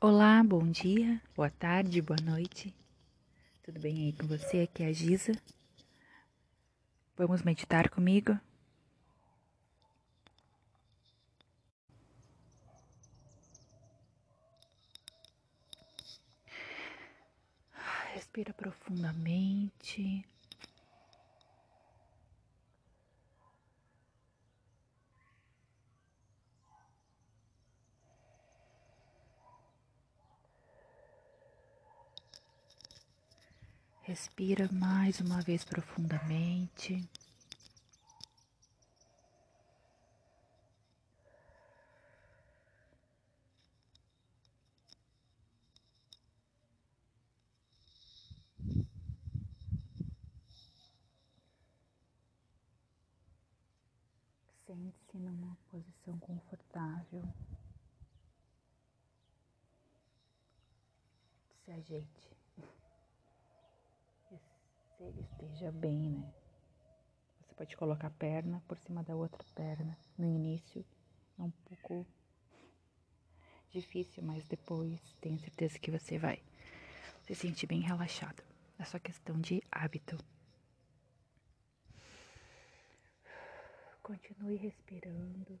Olá, bom dia, boa tarde, boa noite. Tudo bem aí com você? Aqui é a Giza. Vamos meditar comigo? Respira profundamente. Respira mais uma vez profundamente. Sente-se numa posição confortável. Se ajeite ele esteja bem, né? Você pode colocar a perna por cima da outra perna. No início é um pouco difícil, mas depois tenho certeza que você vai se sentir bem relaxado. É só questão de hábito. Continue respirando.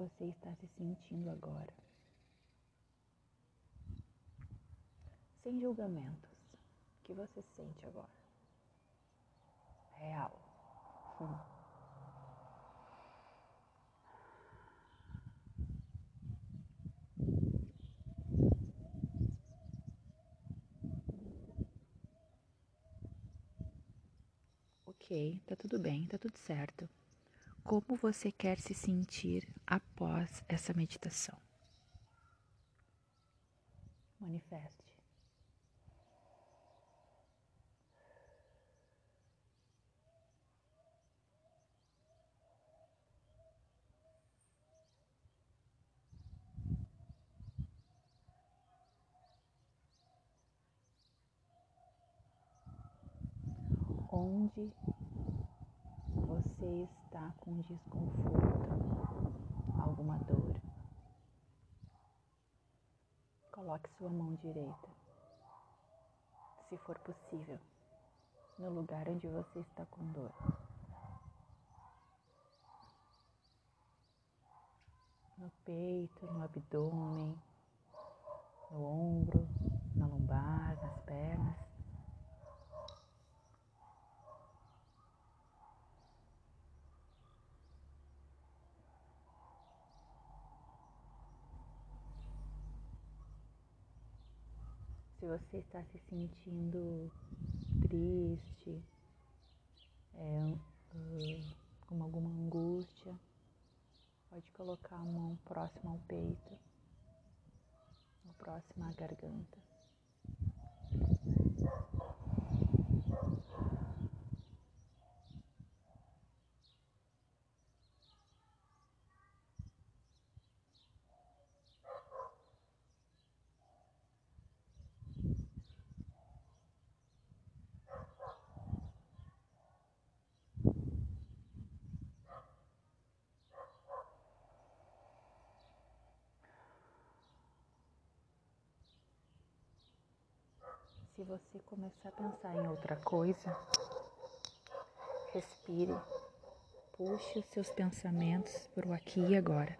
você está se sentindo agora? Sem julgamentos. O que você sente agora? real. Hum. Ok, tá tudo bem, tá tudo certo. Como você quer se sentir após essa meditação? Manifeste. onde você está com desconforto, alguma dor. Coloque sua mão direita, se for possível, no lugar onde você está com dor. No peito, no abdômen, no ombro, na lombar, nas pernas. Se você está se sentindo triste, é, uh, com alguma angústia, pode colocar a mão próxima ao peito, ou próxima à garganta. Se você começar a pensar em outra coisa, respire, puxe os seus pensamentos para o aqui e agora.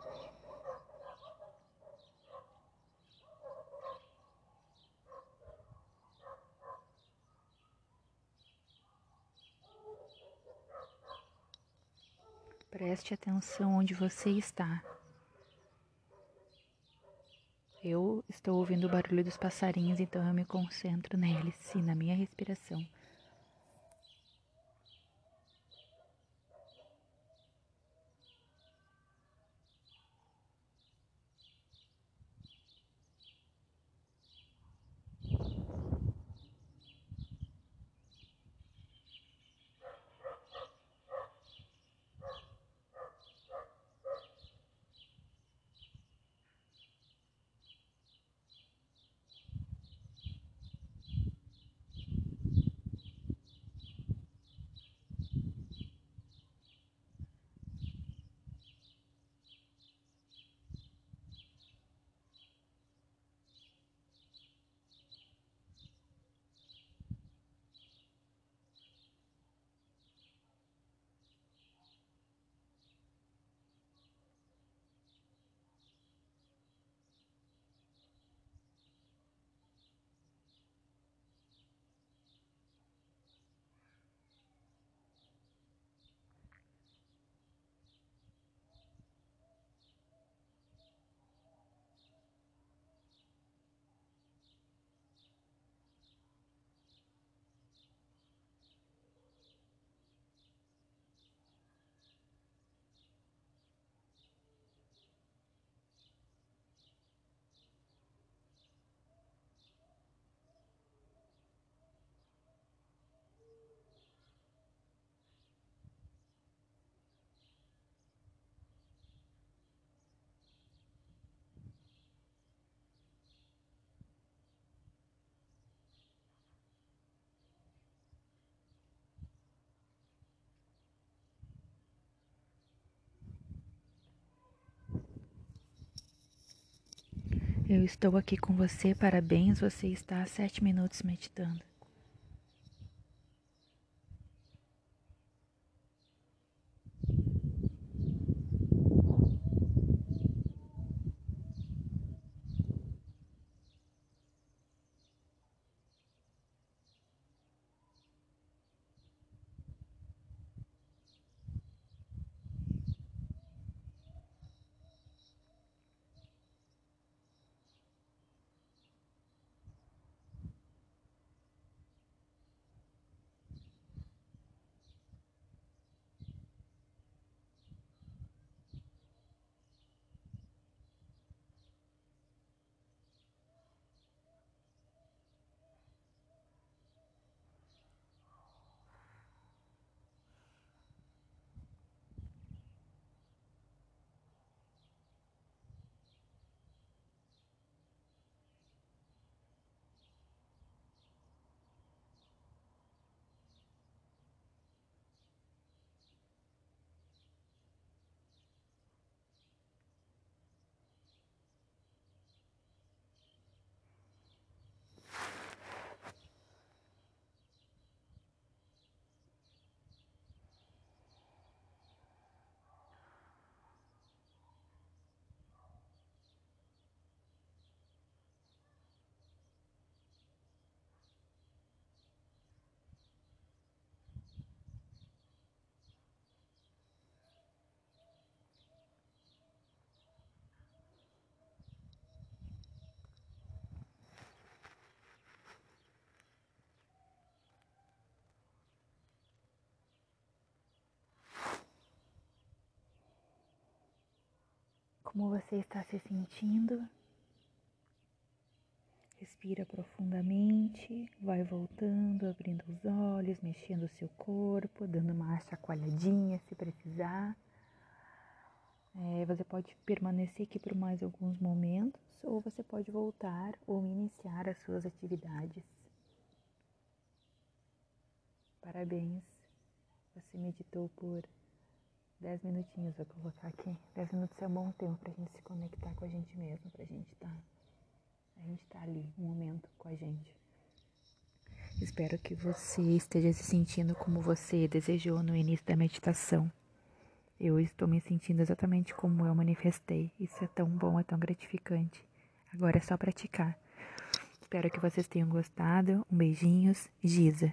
Preste atenção onde você está. Eu estou ouvindo o barulho dos passarinhos, então eu me concentro neles e na minha respiração. Eu estou aqui com você, parabéns, você está há sete minutos meditando. Como você está se sentindo. Respira profundamente, vai voltando, abrindo os olhos, mexendo o seu corpo, dando uma chacoalhadinha se precisar. É, você pode permanecer aqui por mais alguns momentos ou você pode voltar ou iniciar as suas atividades. Parabéns, você meditou por Dez minutinhos vou colocar aqui. Dez minutos é um bom tempo pra gente se conectar com a gente mesmo, pra gente estar. Tá, a gente tá ali, um momento com a gente. Espero que você esteja se sentindo como você desejou no início da meditação. Eu estou me sentindo exatamente como eu manifestei. Isso é tão bom, é tão gratificante. Agora é só praticar. Espero que vocês tenham gostado. Um beijinhos, Giza.